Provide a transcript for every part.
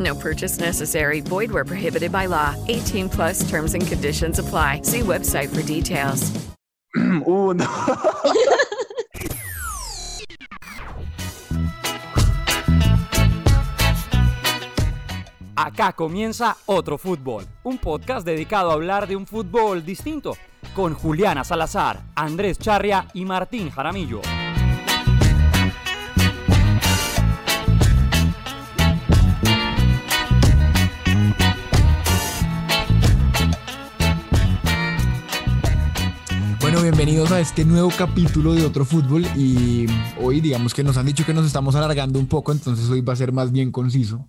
No purchase necessary. Void where prohibited by law. 18 plus terms and conditions apply. See website for details. Uno. Acá comienza Otro Fútbol, un podcast dedicado a hablar de un fútbol distinto, con Juliana Salazar, Andrés Charria y Martín Jaramillo. Bueno, bienvenidos a este nuevo capítulo de Otro Fútbol y hoy digamos que nos han dicho que nos estamos alargando un poco, entonces hoy va a ser más bien conciso.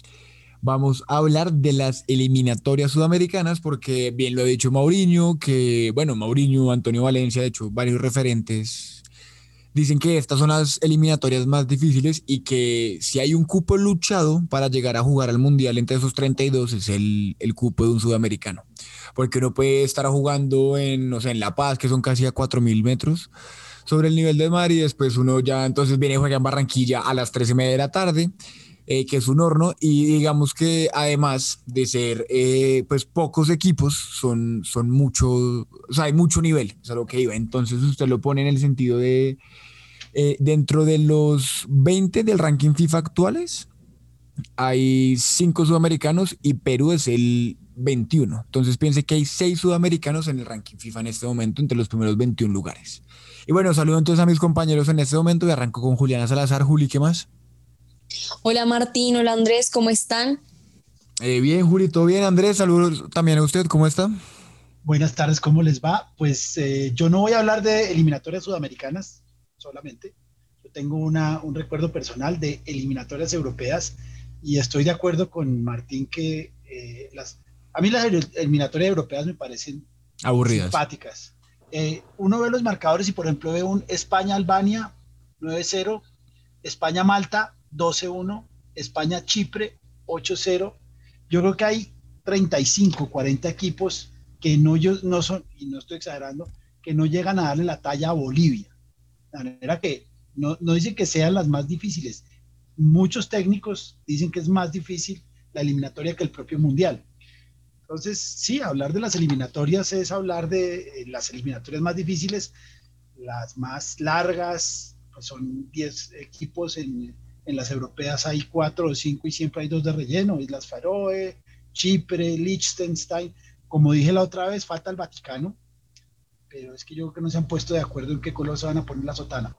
Vamos a hablar de las eliminatorias sudamericanas porque bien lo ha dicho Mauriño, que bueno, Mauriño, Antonio Valencia, de hecho varios referentes dicen que estas son las eliminatorias más difíciles y que si hay un cupo luchado para llegar a jugar al Mundial entre esos 32 es el, el cupo de un sudamericano. Porque uno puede estar jugando en, no sé, en La Paz, que son casi a 4.000 metros sobre el nivel del mar, y después uno ya entonces viene y juega en Barranquilla a las 3 y media de la tarde, eh, que es un horno, y digamos que además de ser eh, pues pocos equipos, son, son mucho, o sea, hay mucho nivel, es lo que iba. Entonces usted lo pone en el sentido de, eh, dentro de los 20 del ranking FIFA actuales, hay 5 sudamericanos y Perú es el 21. Entonces piense que hay 6 sudamericanos en el ranking FIFA en este momento, entre los primeros 21 lugares. Y bueno, saludo entonces a mis compañeros en este momento y arranco con Juliana Salazar. Juli, ¿qué más? Hola Martín, hola Andrés, ¿cómo están? Eh, bien, Juli, todo bien. Andrés, saludos también a usted, ¿cómo está? Buenas tardes, ¿cómo les va? Pues eh, yo no voy a hablar de eliminatorias sudamericanas solamente. Yo tengo una, un recuerdo personal de eliminatorias europeas y estoy de acuerdo con Martín que eh, las, a mí las eliminatorias europeas me parecen aburridas. Simpáticas. Eh, uno ve los marcadores y, por ejemplo, ve un España-Albania 9-0, España-Malta 12-1, España-Chipre 8-0. Yo creo que hay 35, 40 equipos que no, yo, no son, y no estoy exagerando, que no llegan a darle la talla a Bolivia. De manera que no, no dicen que sean las más difíciles. Muchos técnicos dicen que es más difícil la eliminatoria que el propio Mundial. Entonces, sí, hablar de las eliminatorias es hablar de eh, las eliminatorias más difíciles, las más largas, pues son 10 equipos, en, en, las europeas hay 4 o 5 y siempre hay dos de relleno, Islas Faroe, Chipre, Liechtenstein, como dije la otra vez, falta el Vaticano, pero es que yo creo que no se han puesto de acuerdo en qué color se van a poner la sotana.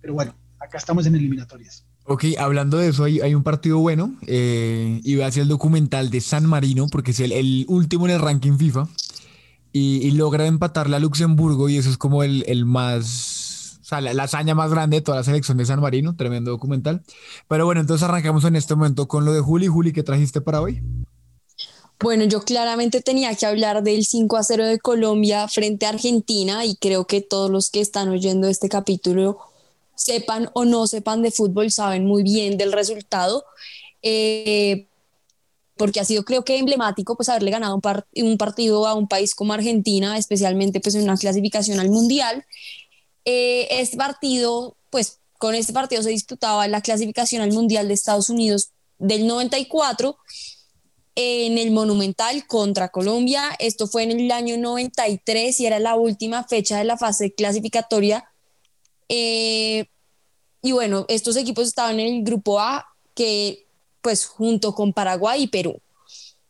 Pero bueno, acá estamos en eliminatorias. Ok, hablando de eso, hay, hay un partido bueno. Eh, y a hacer el documental de San Marino, porque es el, el último en el ranking FIFA. Y, y, logra empatarle a Luxemburgo, y eso es como el, el más. Sea, la, hazaña más grande de toda la selección de San Marino. Tremendo documental. Pero bueno, entonces arrancamos en este momento con lo de Juli. Juli, ¿qué trajiste para hoy? Bueno, yo claramente tenía que hablar del 5 a 0 de Colombia frente a Argentina, y creo que todos los que están oyendo este capítulo sepan o no sepan de fútbol, saben muy bien del resultado, eh, porque ha sido creo que emblemático pues haberle ganado un, un, partido a un país como Argentina, especialmente pues en una clasificación al Mundial. Eh, este partido, pues con este partido se disputaba la clasificación al Mundial de Estados Unidos del 94 en el Monumental contra Colombia. Esto fue en el año 93 y era la última fecha de la fase clasificatoria eh, y bueno, estos equipos estaban en el grupo A, que pues junto con Paraguay y Perú.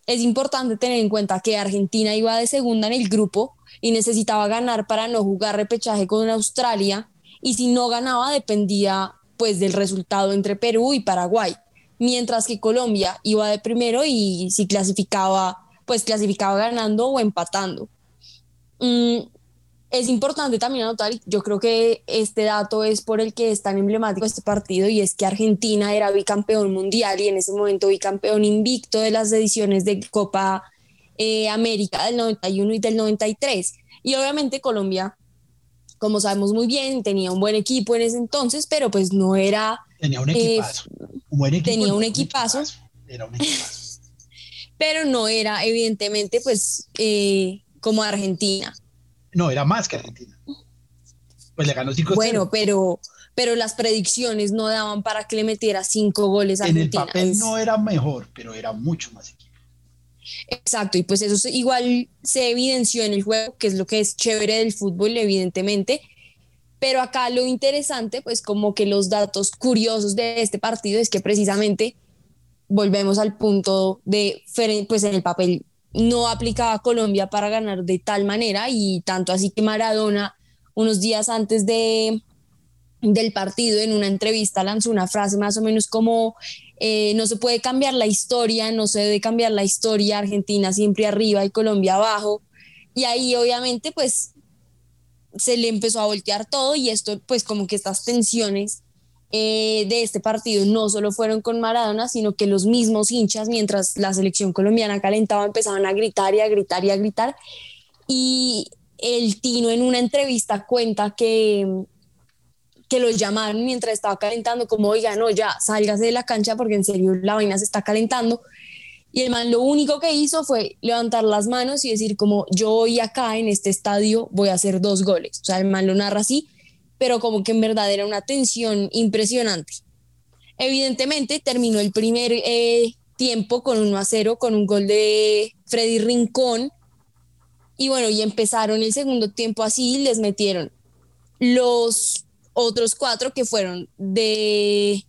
Es importante tener en cuenta que Argentina iba de segunda en el grupo y necesitaba ganar para no jugar repechaje con Australia y si no ganaba dependía pues del resultado entre Perú y Paraguay, mientras que Colombia iba de primero y si clasificaba pues clasificaba ganando o empatando. Mm, es importante también anotar, yo creo que este dato es por el que es tan emblemático este partido y es que Argentina era bicampeón mundial y en ese momento bicampeón invicto de las ediciones de Copa eh, América del 91 y del 93. Y obviamente Colombia, como sabemos muy bien, tenía un buen equipo en ese entonces, pero pues no era... Tenía un eh, equipazo. tenía un equipazo. Era un equipazo. pero no era evidentemente pues eh, como Argentina. No, era más que Argentina. Pues le ganó 5 Bueno, pero, pero las predicciones no daban para que le metiera cinco goles a Argentina. En el papel no era mejor, pero era mucho más equipo. Exacto, y pues eso igual se evidenció en el juego, que es lo que es chévere del fútbol, evidentemente. Pero acá lo interesante, pues como que los datos curiosos de este partido es que precisamente volvemos al punto de, pues en el papel no aplicaba Colombia para ganar de tal manera y tanto así que Maradona unos días antes de, del partido en una entrevista lanzó una frase más o menos como eh, no se puede cambiar la historia, no se debe cambiar la historia, Argentina siempre arriba y Colombia abajo. Y ahí obviamente pues se le empezó a voltear todo y esto pues como que estas tensiones eh, de este partido no solo fueron con Maradona, sino que los mismos hinchas, mientras la selección colombiana calentaba, empezaban a gritar y a gritar y a gritar. Y el Tino en una entrevista cuenta que, que los llamaron mientras estaba calentando, como, oiga, no, ya, sálgase de la cancha porque en serio la vaina se está calentando. Y el man lo único que hizo fue levantar las manos y decir como, yo hoy acá en este estadio voy a hacer dos goles. O sea, el man lo narra así pero como que en verdad era una tensión impresionante. Evidentemente terminó el primer eh, tiempo con 1 a 0, con un gol de Freddy Rincón. Y bueno, y empezaron el segundo tiempo así, les metieron los otros cuatro que fueron de,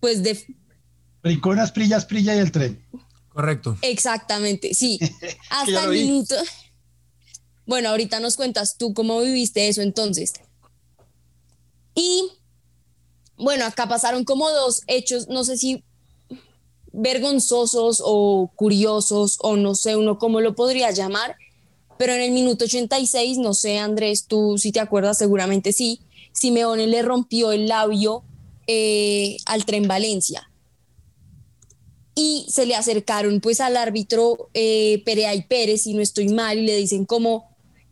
pues de... Rincón, Asprilla, Asprilla y el tren. Correcto. Exactamente, sí. Hasta el minuto. Bueno, ahorita nos cuentas tú cómo viviste eso entonces. Y bueno, acá pasaron como dos hechos, no sé si vergonzosos o curiosos o no sé uno cómo lo podría llamar, pero en el minuto 86, no sé Andrés, tú si te acuerdas, seguramente sí, Simeone le rompió el labio eh, al tren Valencia. Y se le acercaron pues al árbitro eh, Perea y Pérez, si no estoy mal, y le dicen como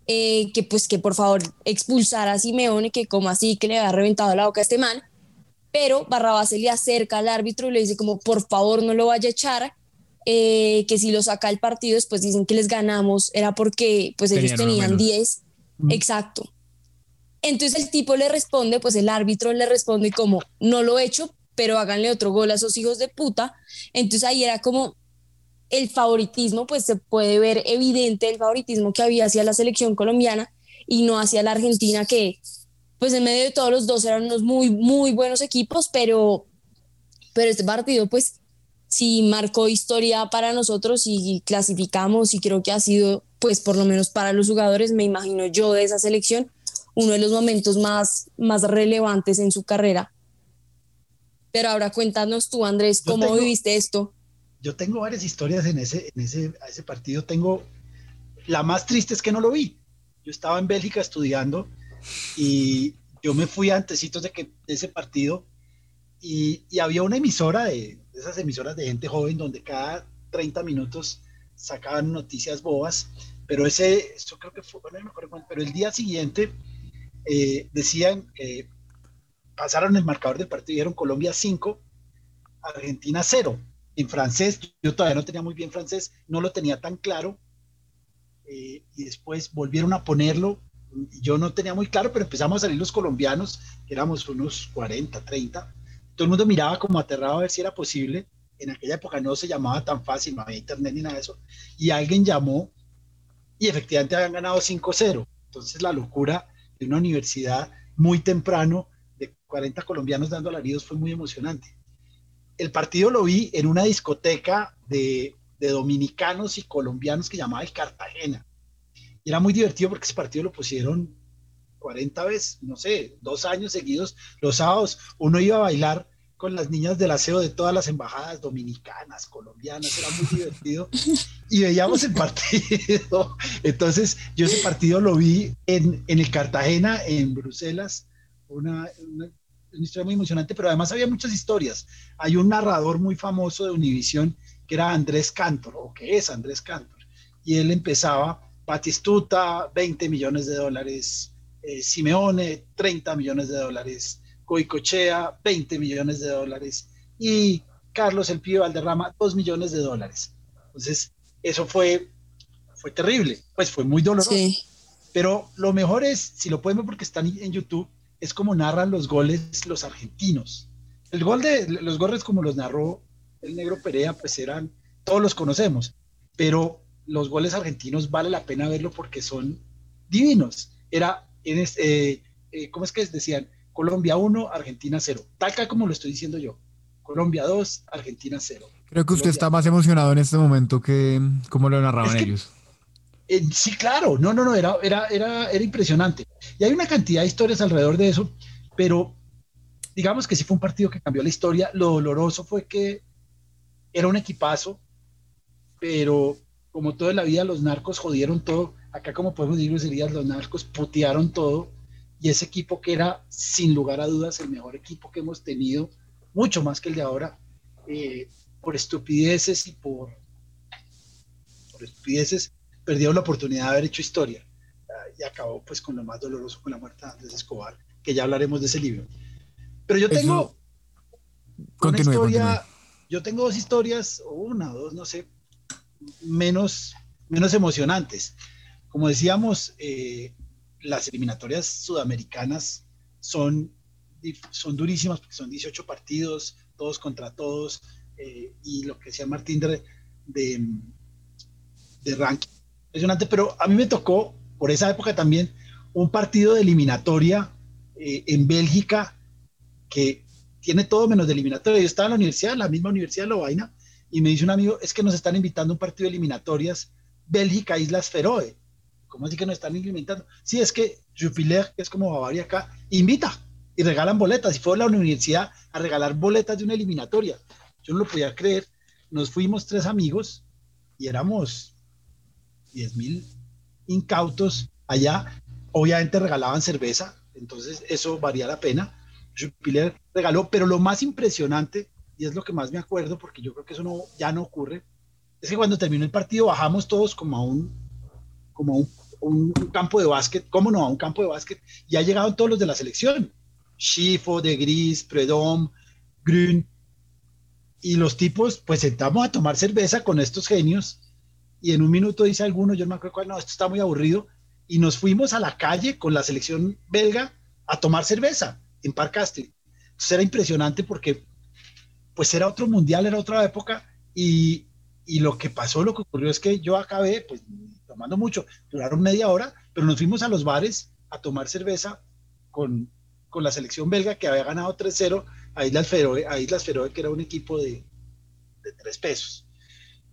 eh, que pues que por favor expulsara a Simeone, que como así que le había reventado la boca a este man, pero Barrabás se le acerca al árbitro y le dice como por favor no lo vaya a echar, eh, que si lo saca el partido después dicen que les ganamos, era porque pues ellos tenían 10, exacto. Entonces el tipo le responde, pues el árbitro le responde como no lo he hecho, pero háganle otro gol a esos hijos de puta. Entonces ahí era como, el favoritismo, pues se puede ver evidente el favoritismo que había hacia la selección colombiana y no hacia la Argentina, que pues en medio de todos los dos eran unos muy, muy buenos equipos, pero, pero este partido pues sí marcó historia para nosotros y clasificamos y creo que ha sido pues por lo menos para los jugadores, me imagino yo de esa selección, uno de los momentos más, más relevantes en su carrera. Pero ahora cuéntanos tú, Andrés, ¿cómo viviste esto? Yo tengo varias historias en ese, en ese, ese partido. Tengo, la más triste es que no lo vi. Yo estaba en Bélgica estudiando y yo me fui antecitos de, que, de ese partido y, y, había una emisora de, esas emisoras de gente joven donde cada 30 minutos sacaban noticias bobas, pero ese, eso creo que fue, no me acuerdo pero el día siguiente eh, decían, eh, pasaron el marcador del partido y dijeron Colombia 5, Argentina 0 en francés. Yo todavía no tenía muy bien francés, no lo tenía tan claro. Eh, y después volvieron a ponerlo. Yo no tenía muy claro, pero empezamos a salir los colombianos, que éramos unos 40, 30. Todo el mundo miraba como aterrado a ver si era posible. En aquella época no se llamaba tan fácil, no había internet ni nada de eso. Y alguien llamó y efectivamente habían ganado 5-0. Entonces la locura de una universidad muy temprano de 40 colombianos dando alaridos fue muy emocionante el partido lo vi en una discoteca de, de dominicanos y colombianos que llamaba el Cartagena. Y era muy divertido porque ese partido lo pusieron 40 veces, no sé, dos años seguidos, los sábados, uno iba a bailar con las niñas del aseo de todas las embajadas dominicanas, colombianas, era muy divertido. Y veíamos el partido. Entonces, yo ese partido lo vi en, en el Cartagena, en Bruselas, una, una, historia muy emocionante, pero además había muchas historias. Hay un narrador muy famoso de Univisión que era Andrés Cantor, o que es Andrés Cantor, y él empezaba, Batistuta, 20 millones de dólares, eh, Simeone, 30 millones de dólares, Coicochea, 20 millones de dólares, y Carlos El Pío Valderrama, 2 millones de dólares. Entonces, eso fue, fue terrible, pues fue muy doloroso. Pero lo mejor es, si lo pueden ver porque están en YouTube, es como narran los goles los argentinos. El gol de los goles como los narró el negro Perea, pues eran, todos los conocemos, pero los goles argentinos vale la pena verlo porque son divinos. Era, en este, eh, ¿cómo es que decían? Colombia 1, Argentina 0. Tal como lo estoy diciendo yo. Colombia 2, Argentina 0. Creo que usted está más emocionado en este momento que como lo narraban ellos. Eh, sí, claro, no, no, no, era, era, era, era impresionante. Y hay una cantidad de historias alrededor de eso, pero digamos que sí fue un partido que cambió la historia. Lo doloroso fue que era un equipazo, pero como toda la vida los narcos jodieron todo. Acá, como podemos decir sería los narcos putearon todo. Y ese equipo que era, sin lugar a dudas, el mejor equipo que hemos tenido, mucho más que el de ahora, eh, por estupideces y por, por estupideces, perdieron la oportunidad de haber hecho historia. Y acabó pues con lo más doloroso, con la muerte de Andrés Escobar, que ya hablaremos de ese libro. Pero yo tengo una historia, yo tengo dos historias, o una, dos, no sé, menos, menos emocionantes. Como decíamos, eh, las eliminatorias sudamericanas son, son durísimas porque son 18 partidos, todos contra todos, eh, y lo que decía Martín de, de, de ranking impresionante, pero a mí me tocó, por esa época también, un partido de eliminatoria eh, en Bélgica que tiene todo menos de eliminatoria. Yo estaba en la universidad, la misma universidad de Lovaina, y me dice un amigo, es que nos están invitando a un partido de eliminatorias Bélgica, Islas Feroe. ¿Cómo así que nos están invitando? Sí, es que Jupiler, que es como Bavaria acá, invita y regalan boletas. Y fue a la universidad a regalar boletas de una eliminatoria. Yo no lo podía creer. Nos fuimos tres amigos y éramos 10 mil incautos allá. Obviamente regalaban cerveza, entonces eso valía la pena. Jupiler regaló, pero lo más impresionante, y es lo que más me acuerdo, porque yo creo que eso no, ya no ocurre, es que cuando terminó el partido bajamos todos como a un, como un, un, campo de básquet, ¿cómo no? A un campo de básquet, y ya llegaron todos los de la selección. Schifo, De Gris, Predom, Grün, y los tipos, pues sentamos a tomar cerveza con estos genios, y en un minuto dice alguno, yo no me acuerdo cuál, no, esto está muy aburrido, y nos fuimos a la calle con la selección belga a tomar cerveza en Parc Entonces era impresionante porque pues era otro mundial, era otra época, y, y lo que pasó, lo que ocurrió es que yo acabé, pues tomando mucho, duraron media hora, pero nos fuimos a los bares a tomar cerveza con, con la selección belga que había ganado 3-0 a Islas Feroe, Islas Feroe, que era un equipo de, de tres pesos.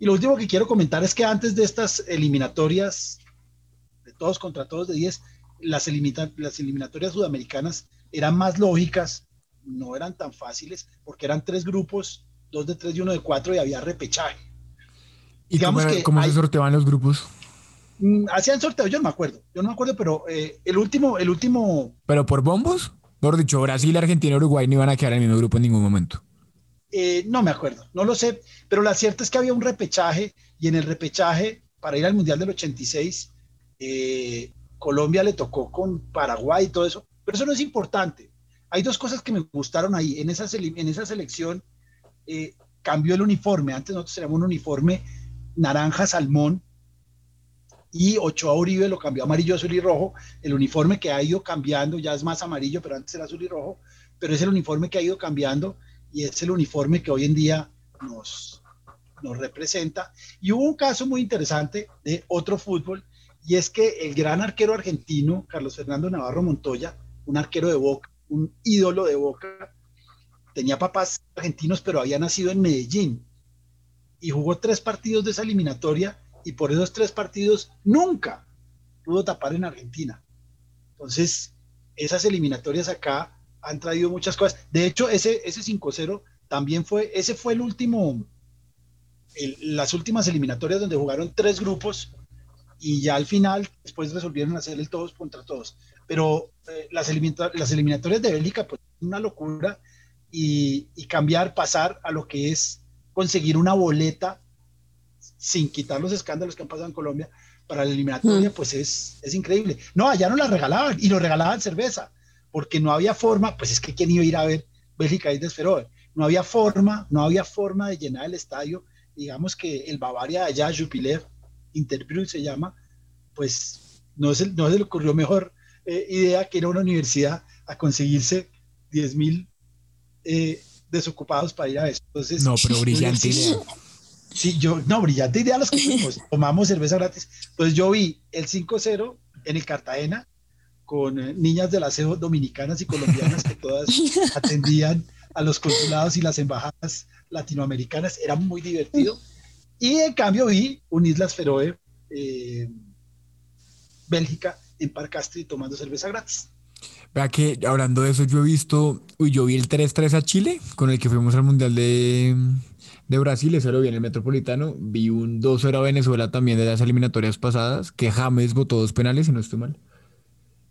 Y lo último que quiero comentar es que antes de estas eliminatorias, de todos contra todos de 10, las, las eliminatorias sudamericanas eran más lógicas, no eran tan fáciles, porque eran tres grupos, dos de tres y uno de cuatro, y había repechaje. ¿Y Digamos cómo, que cómo se sorteaban los grupos? Mm, hacían sorteo, yo no me acuerdo, yo no me acuerdo, pero eh, el último, el último... ¿Pero por bombos? Por dicho, Brasil, Argentina, Uruguay no iban a quedar en el mismo grupo en ningún momento. Eh, no me acuerdo, no lo sé, pero la cierta es que había un repechaje y en el repechaje para ir al Mundial del 86, eh, Colombia le tocó con Paraguay y todo eso, pero eso no es importante. Hay dos cosas que me gustaron ahí. En esa, selección eh, cambió el uniforme. Antes nosotros teníamos un uniforme naranja salmón y Ochoa Uribe lo cambió amarillo, azul y rojo. El uniforme que ha ido cambiando ya es más amarillo, pero antes era azul y rojo. Pero es el uniforme que ha ido cambiando y es el uniforme que hoy en día nos, nos representa. Y hubo un caso muy interesante de otro fútbol, y es que el gran arquero argentino, Carlos Fernando Navarro Montoya, un arquero de Boca, un ídolo de Boca, tenía papás argentinos, pero había nacido en Medellín. y jugó tres partidos de esa eliminatoria y por esos tres partidos nunca pudo tapar en Argentina. Entonces, esas eliminatorias acá han traído muchas cosas. De hecho, ese, ese 5-0 también fue, ese fue el último, las últimas eliminatorias donde jugaron tres grupos y ya al final después resolvieron hacer el todos contra todos. Pero eh, las, las eliminatorias de Bélgica, pues una locura y, y cambiar, pasar a lo que es conseguir una boleta sin quitar los escándalos que han pasado en Colombia para la eliminatoria, mm. pues es, es increíble. No, allá no la regalaban y lo regalaban cerveza, porque no había forma, pues es que quién iba a ir a ver Bélgica y Desferó, no había forma, no había forma de llenar el estadio. Digamos que el Bavaria allá, Jupiler, Interbrühl se llama, pues no se, no se le ocurrió mejor eh, idea que ir a una universidad a conseguirse 10 mil eh, desocupados para ir a eso. Entonces, no, pero brillante idea. Sí, yo, no, brillante idea los que tomamos cerveza gratis. Pues yo vi el 5-0 en el Cartagena con eh, niñas del aseo dominicanas y colombianas que todas atendían a los consulados y las embajadas latinoamericanas. Era muy divertido. Y en cambio vi un Islas Feroe, eh, Bélgica, en Parcastri tomando cerveza gratis. Vea que hablando de eso, yo he visto, uy, yo vi el 3-3 a Chile, con el que fuimos al Mundial de, de Brasil, ese lo vi en el Metropolitano. Vi un 2-0 a Venezuela también de las eliminatorias pasadas, que James votó dos penales, si no estoy mal.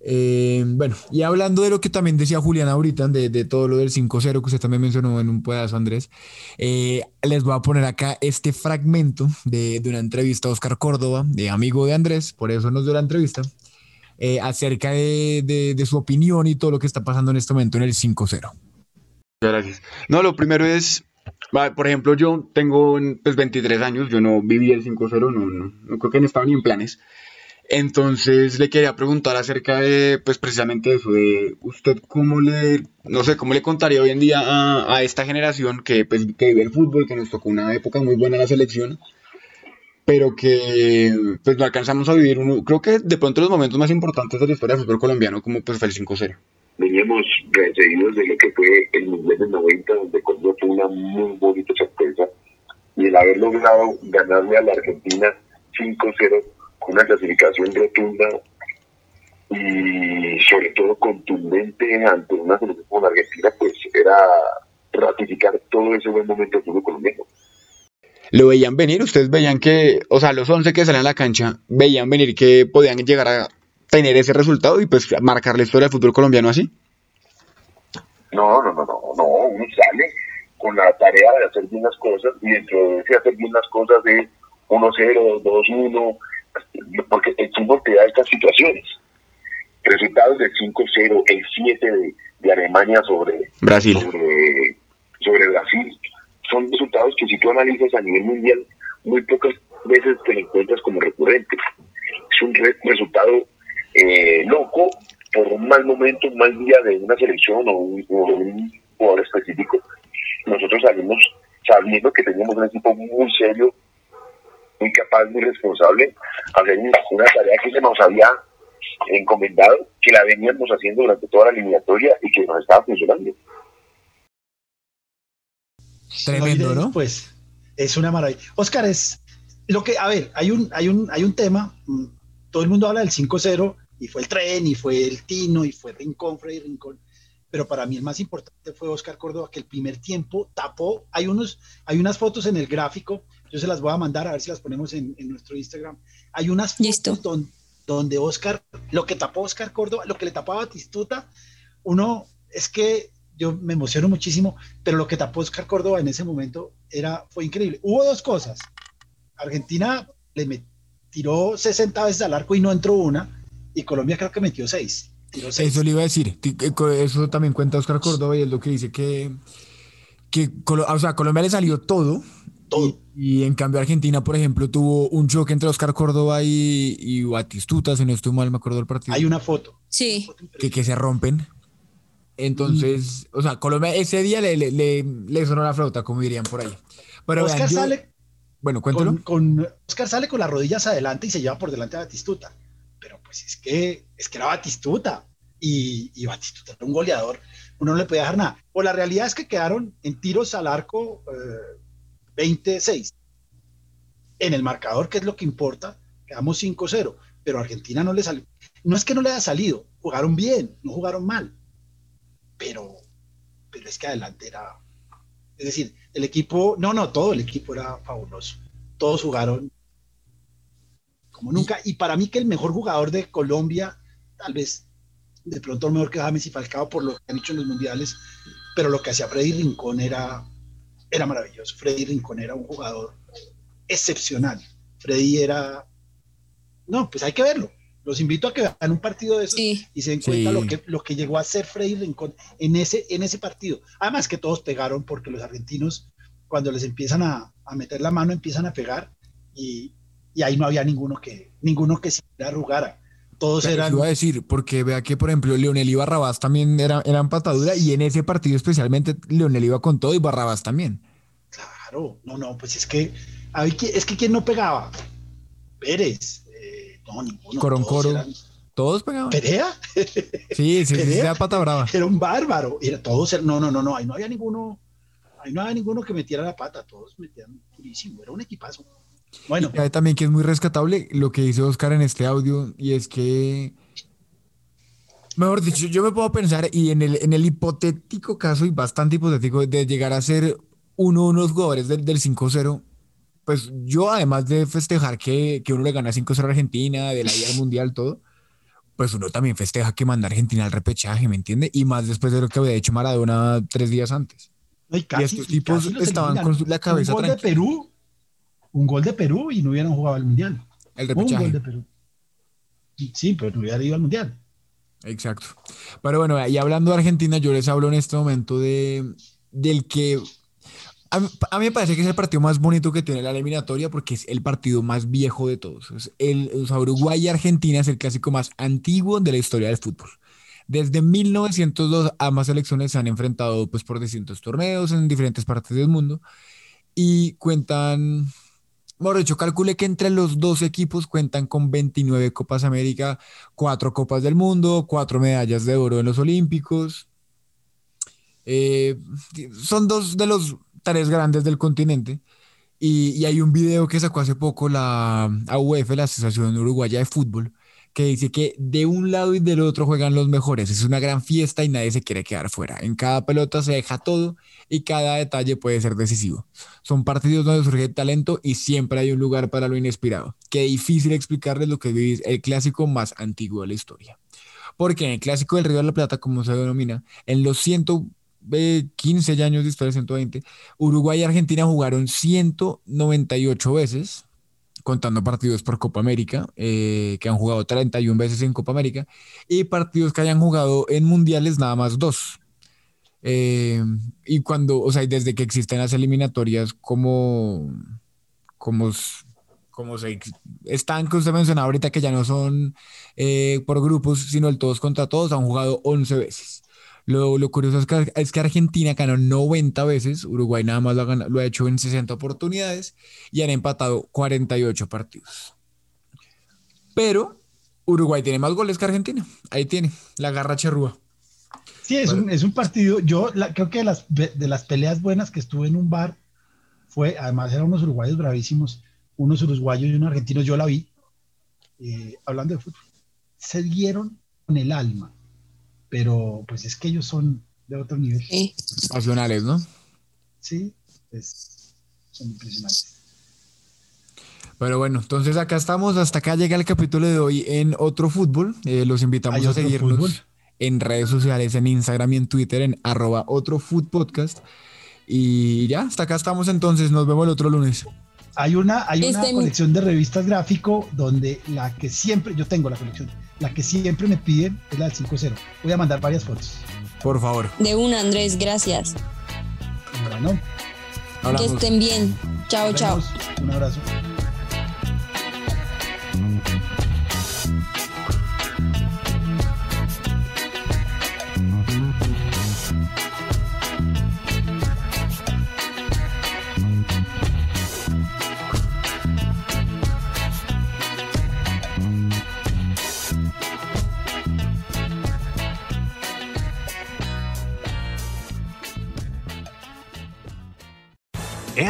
Eh, bueno, y hablando de lo que también decía Julián ahorita, de, de todo lo del 5-0 que usted también mencionó en un pedazo, Andrés, eh, les voy a poner acá este fragmento de, de, una entrevista a Oscar Córdoba, de amigo de Andrés, por eso nos dio la entrevista, eh, acerca de, de, su opinión y todo lo que está pasando en este momento en el 5-0. Gracias. No, lo primero es, por ejemplo, yo tengo pues, 23 años, yo no viví el 5-0, no, no, no creo que no estaba ni en planes. Entonces le quería preguntar acerca de, pues precisamente eso, de usted cómo le, no sé, cómo le contaría hoy en día a, esta generación que, pues, que vive el fútbol, que nos tocó una época muy buena en la selección, pero que pues no alcanzamos a vivir uno, creo que de pronto los momentos más importantes de la historia del fútbol colombiano, como pues fue el 5-0. Veníamos precedidos de lo que fue el Mundial del 90, donde Colombia fue una muy bonita sorpresa, y el haber logrado ganarle a la Argentina 5-0 con una clasificación rotunda y sobre todo contundente ante una selección como la Argentina, pues era ratificar todo ese buen momento del fútbol colombiano. ¿Lo veían venir? ¿Ustedes veían que, o sea, los 11 que salían a la cancha, veían venir que podían llegar a tener ese resultado y pues marcar la historia del fútbol colombiano así? No, no, no, no, no, uno sale con la tarea de hacer bien las cosas y dentro de ese hacer bien las cosas de 1-0, 2-1, porque el fútbol te da estas situaciones. Resultados del 5-0, el 7 de, de, Alemania sobre Brasil. Sobre, sobre, Brasil. Son resultados que si tú analizas a nivel mundial, muy pocas veces te lo encuentras como recurrente. Es un re resultado eh, loco por un mal momento, un mal día de una selección o un, o un jugador específico. Nosotros salimos sabiendo que teníamos un equipo muy serio, muy capaz, muy responsable, hacer una tarea que se nos había encomendado, que la veníamos haciendo durante toda la eliminatoria y que nos estaba funcionando. Tremendo, ¿no? Pues es una maravilla. Oscar, es lo que, a ver, hay un, hay un, hay un tema, mm, todo el mundo habla del 5-0 y fue el tren y fue el Tino y fue Rincón, Freddy Rincón, pero para mí el más importante fue Oscar Córdoba, que el primer tiempo tapó, hay, unos, hay unas fotos en el gráfico yo se las voy a mandar a ver si las ponemos en, en nuestro Instagram. Hay unas fotos donde, donde, Oscar, lo que tapó Oscar Córdoba, lo que le tapaba a Batistuta, uno es que yo me emociono muchísimo, pero lo que tapó Oscar Córdoba en ese momento era, fue increíble. Hubo dos cosas. Argentina le tiró 60 veces al arco y no entró una, y Colombia creo que metió 6. Eso le iba a decir, eso también cuenta Oscar Córdoba y es lo que dice que, que o sea, Colombia le salió todo, y, en cambio Argentina, por ejemplo, tuvo un choque entre Oscar Córdoba y, y Batistuta, si no estoy mal, me acuerdo del partido. Hay una foto. Sí. Que, que se rompen. Entonces, mm. o sea, Colombia ese día le, le, le, sonó la flauta, como dirían por ahí. Pero Oscar sale. Bueno, cuéntalo. Con, con, Oscar sale con las rodillas adelante y se lleva por delante a Batistuta. Pero pues es que, es que era Batistuta. Y, y Batistuta era un goleador. Uno no le podía dejar nada. O la realidad es que quedaron en tiros al arco. Eh, 26. en el marcador, que es lo que importa, quedamos 5-0, pero a Argentina no le salió. No es que no le haya salido, jugaron bien, no jugaron mal, pero, pero es que adelante era. Es decir, el equipo, no, no, todo el equipo era fabuloso. Todos jugaron como nunca. Y para mí que el mejor jugador de Colombia, tal vez de pronto el mejor que James y Falcao por lo que han hecho en los mundiales, pero lo que hacía Freddy Rincón era, era maravilloso. Freddy Rincón era un jugador excepcional. Freddy era... No, pues hay que verlo. Los invito a que vean un partido de esos Sí. y se den cuenta Sí. lo, que, lo que llegó a ser Freddy Rincón en ese, en ese partido. Además que todos pegaron porque los argentinos, cuando les empiezan a, a meter la mano, empiezan a pegar y, y ahí no había ninguno que, ninguno que se arrugara. Todos Pero eran... iba a decir, porque vea que, por ejemplo, Leonel y Barrabás también era, eran patadura y en ese partido especialmente Leonel iba con todo y Barrabás también. Claro, no, no, pues es que, a ver, ¿qui- es que ¿quién no pegaba? Pérez, eh, no, ninguno. Coroncoro. todos eran- Todos pegaban. Perea, Sí, sí, sí, Perea. era pata brava. era un bárbaro, era, todos eran- no, no, no, no, ahí no había ninguno, ahí no había ninguno que metiera la pata, todos metían durísimo, era un equipazo. Bueno, Y también que es muy rescatable lo que dice Oscar en este audio y es que, mejor dicho, yo me puedo pensar y en el, en el hipotético caso y bastante hipotético de llegar a ser uno de los jugadores del, del 5-0, pues yo además de festejar que, que uno le gana 5-0 a Argentina, de la al mundial, todo, pues uno también festeja que manda a Argentina al repechaje, ¿me entiende? Y más después de lo que había hecho Maradona tres días antes. no, y casi- estos tipos casi estaban eliminan. con la cabeza Un gol de. Perú, un gol de Perú y no hubieran jugado el mundial. El Un gol repechaje. de Perú. Sí, pero no hubiera ido al mundial. Exacto. Pero bueno, y hablando de Argentina, yo les hablo en este momento de del que a mí, a mí me parece que es el partido más bonito que tiene la eliminatoria porque es el partido más viejo de todos. Es el, o sea, Uruguay y Argentina es el clásico más antiguo de la historia del fútbol. Desde 1902 ambas selecciones se han enfrentado pues por distintos torneos en diferentes partes del mundo y cuentan, mejor dicho, calcule que entre los dos equipos cuentan con 29 Copas América, cuatro Copas del Mundo, cuatro medallas de oro en los Olímpicos. Eh, son dos de los tres grandes del continente. Y, y hay un video que sacó hace poco la AUF, la Asociación Uruguaya de Fútbol, que dice que de un lado y del otro juegan los mejores. Es una gran fiesta y nadie se quiere quedar fuera. En cada pelota se deja todo y cada detalle puede ser decisivo. Son partidos donde surge el talento y siempre hay un lugar para lo inespirado. Qué difícil explicarles lo que es el clásico más antiguo de la historia. Porque en el clásico del Río de la Plata, como se denomina, en los 115 años de historia, 120, Uruguay y Argentina jugaron 198 veces, contando partidos por Copa América, eh, que han jugado 31 veces en Copa América, y partidos que hayan jugado en mundiales nada más dos. Eh, y cuando, o sea, desde que existen las eliminatorias como, como, como se están que usted mencionaba ahorita que ya no son eh, por grupos, sino el todos contra todos, han jugado 11 veces. Lo, lo curioso es que, es que Argentina ganó 90 veces, Uruguay nada más lo ha, gana- lo ha hecho en 60 oportunidades y han empatado 48 partidos. Pero Uruguay tiene más goles que Argentina. Ahí tiene, la garra charrúa. Sí, es, un, es un partido. Yo creo que de las, de las peleas buenas que estuve en un bar fue, además eran unos uruguayos bravísimos, unos uruguayos y unos argentinos, yo la vi, eh, hablando de fútbol. Se dieron con el alma, pero pues es que ellos son de otro nivel. Sí. Pasionales, ¿no? Sí, es- son impresionantes. Pero bueno, entonces acá estamos, hasta acá llega el capítulo de hoy en Otro Fútbol. Eh, los invitamos ¿Hay a seguirnos fútbol? en redes sociales, en Instagram y en Twitter, en arroba Otro Food Podcast. Y ya, hasta acá estamos entonces, nos vemos el otro lunes. Hay una, hay una Este- colección de revistas gráfico donde la que siempre, yo tengo la colección, la que siempre me piden es la del 5-0. Voy a mandar varias fotos. Por favor, De una, Andrés, gracias. Bueno, Que hablamos. estén bien. Chao, chao. Un abrazo.